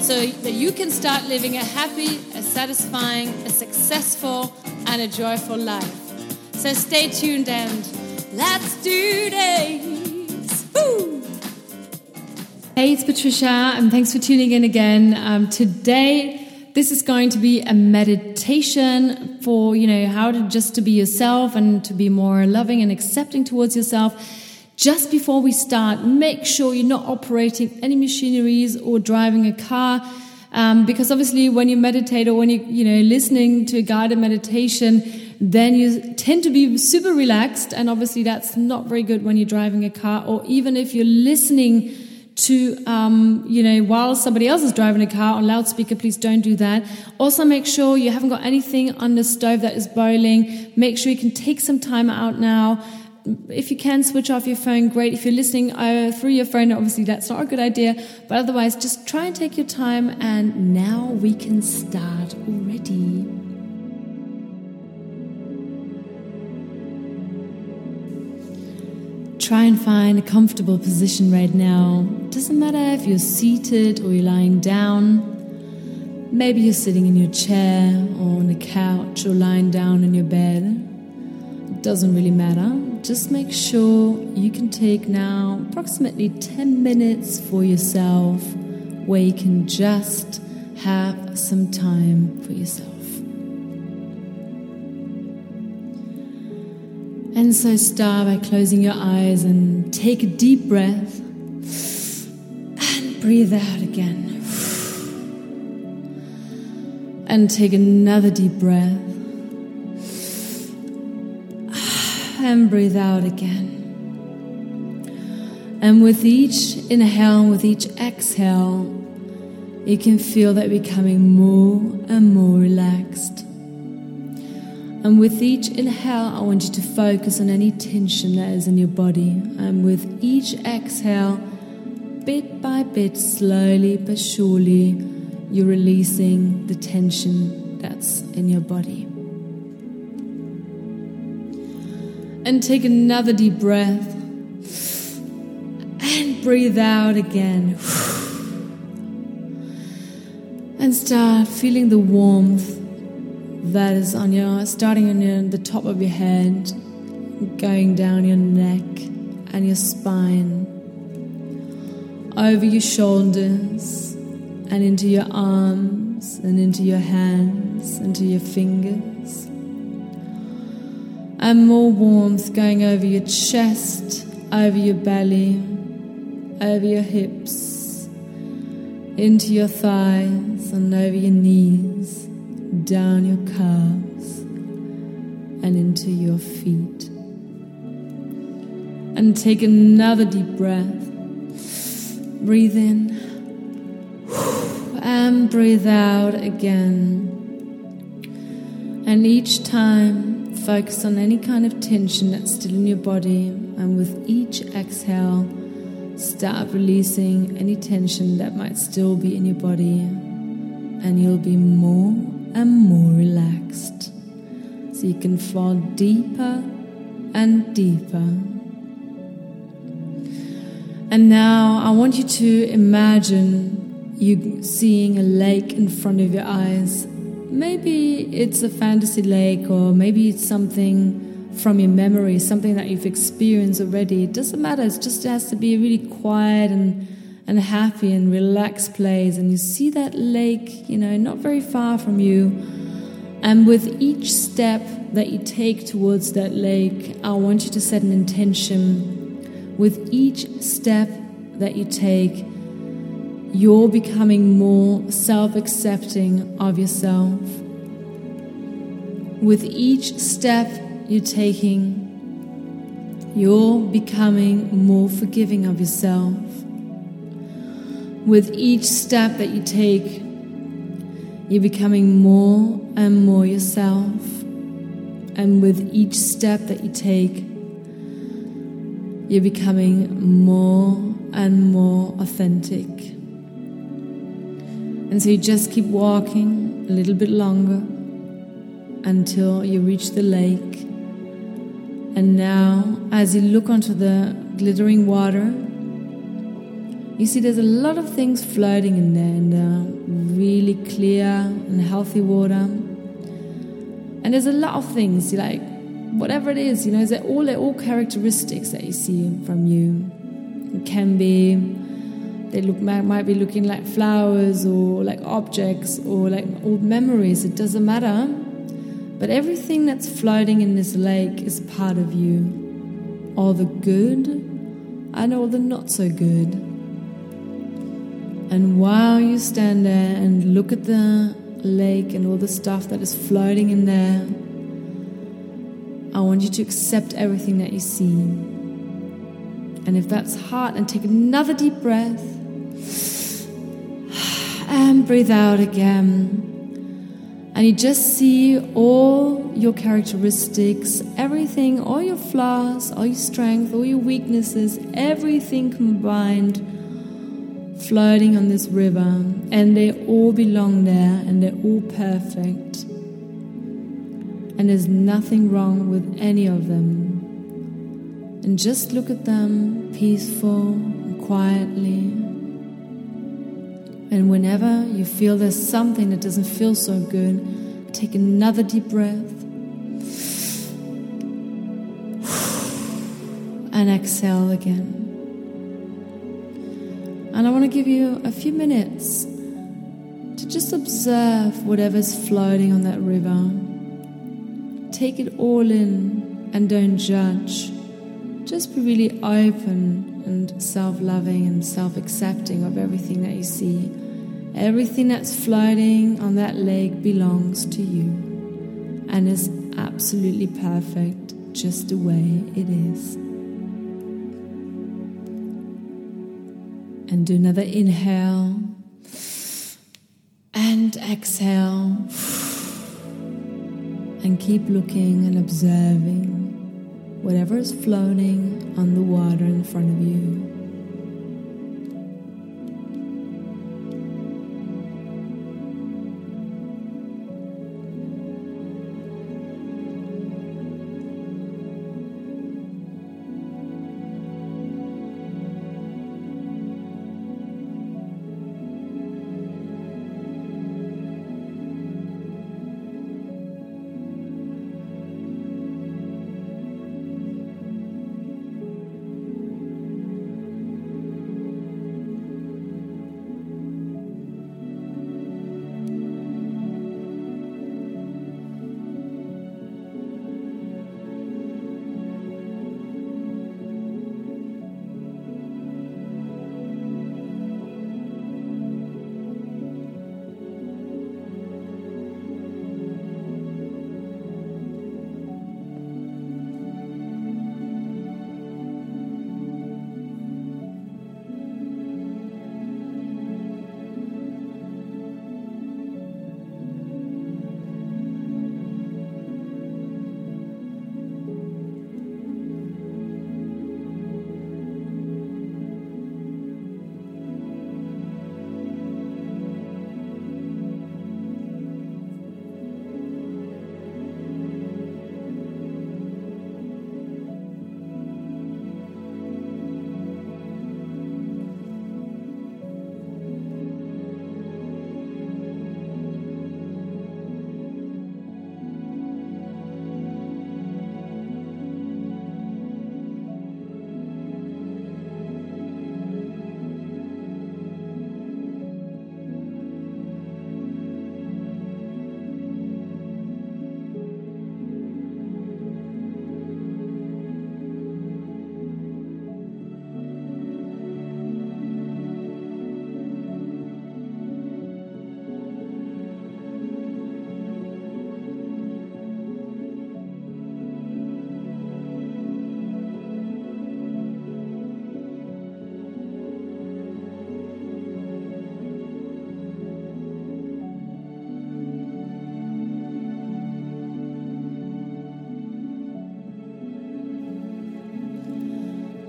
so that you can start living a happy, a satisfying, a successful, and a joyful life. So stay tuned and let's do this! Woo! Hey, it's Patricia, and thanks for tuning in again. Um, today, this is going to be a meditation for you know how to just to be yourself and to be more loving and accepting towards yourself just before we start, make sure you're not operating any machineries or driving a car. Um, because obviously when you meditate or when you you know listening to a guided meditation then you tend to be super relaxed and obviously that's not very good when you're driving a car or even if you're listening to um, you know while somebody else is driving a car on loudspeaker please don't do that also make sure you haven't got anything on the stove that is boiling make sure you can take some time out now if you can switch off your phone, great. If you're listening uh, through your phone, obviously that's not a good idea. But otherwise, just try and take your time. And now we can start already. Try and find a comfortable position right now. Doesn't matter if you're seated or you're lying down. Maybe you're sitting in your chair or on the couch or lying down in your bed. Doesn't really matter just make sure you can take now approximately 10 minutes for yourself where you can just have some time for yourself. And so start by closing your eyes and take a deep breath and breathe out again. And take another deep breath and breathe out again. And with each inhale, with each exhale, you can feel that becoming more and more relaxed. And with each inhale, I want you to focus on any tension that is in your body. And with each exhale, bit by bit, slowly but surely, you're releasing the tension that's in your body. And take another deep breath. And breathe out again. And start feeling the warmth that is on your starting on your, the top of your head, going down your neck and your spine, over your shoulders and into your arms and into your hands, into your fingers and more warmth going over your chest, over your belly, over your hips, into your thighs, and over your knees, down your calves, and into your feet. And take another deep breath. Breathe in and breathe out again. And each time, focus on any kind of tension that's still in your body, and with each exhale, start releasing any tension that might still be in your body, and you'll be more and more relaxed. So you can fall deeper and deeper. And now I want you to imagine you seeing a lake in front of your eyes maybe it's a fantasy lake or maybe it's something from your memory, something that you've experienced already. It doesn't matter. It just has to be a really quiet and and happy and relaxed place. And you see that lake, you know, not very far from you. And with each step that you take towards that lake, I want you to set an intention. With each step that you take, you're becoming more self accepting of yourself. With each step you're taking, you're becoming more forgiving of yourself. With each step that you take, You're becoming more and more yourself. And with each step that you take, you're becoming more and more authentic. And so you just keep walking a little bit longer until you reach the lake. And now, as you look onto the glittering water, you see there's a lot of things floating in there, in the really clear and healthy water. And there's a lot of things, like whatever it is, you know, they're all, they're all characteristics that you see from you. It can be, they look might be looking like flowers or like objects or like old memories. It doesn't matter. But everything that's floating in this lake is part of you. All the good and all the not so good. And while you stand there and look at the lake and all the stuff that is floating in there, I want you to accept everything that you see. And if that's hard, and take another deep breath and breathe out again. And you just see all your characteristics, everything, all your flaws, all your strengths, all your weaknesses, everything combined floating on this river, and they all belong there, and they're all perfect. And there's nothing wrong with any of them. And just look at them peaceful and quietly. And whenever you feel there's something that doesn't feel so good, take another deep breath. And exhale again. And I want to give you a few minutes to just observe whatever's floating on that river. Take it all in and don't judge. Just be really open and self loving and self accepting of everything that you see. Everything that's floating on that lake belongs to you and is absolutely perfect just the way it is. And do another inhale and exhale. And keep looking and observing whatever is floating on the water in front of you.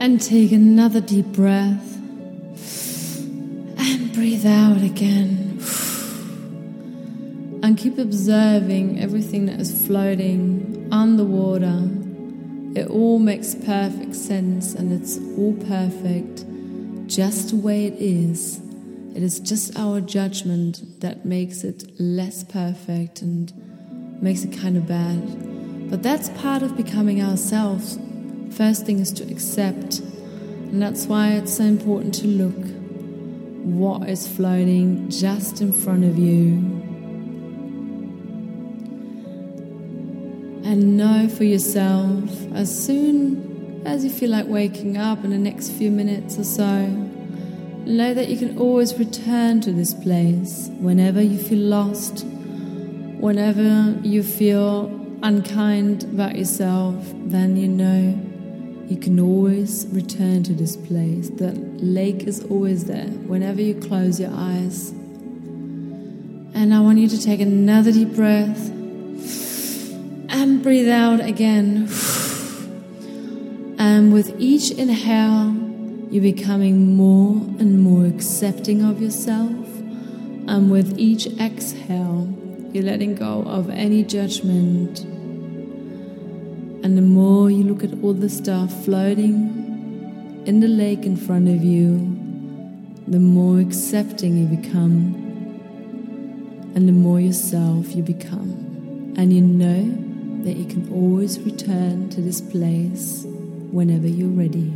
And take another deep breath. And breathe out again. And keep observing everything that is floating on the water. It all makes perfect sense and it's all perfect just the way it is. It is just our judgment that makes it less perfect and makes it kind of bad. But that's part of becoming ourselves. First thing is to accept. And that's why it's so important to look what is floating just in front of you. And know for yourself as soon as you feel like waking up in the next few minutes or so, know that you can always return to this place whenever you feel lost whenever you feel unkind about yourself, then you know you can always return to this place. The lake is always there whenever you close your eyes. And I want you to take another deep breath and breathe out again. And with each inhale, you're becoming more and more accepting of yourself. And with each exhale, you're letting go of any judgment. And the more you look at all the stuff floating in the lake in front of you, the more accepting you become. And the more yourself you become. And you know that you can always return to this place whenever you're ready.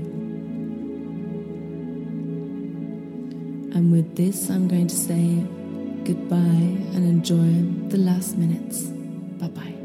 And with this, I'm going to say, goodbye and enjoy the last minutes. Bye bye.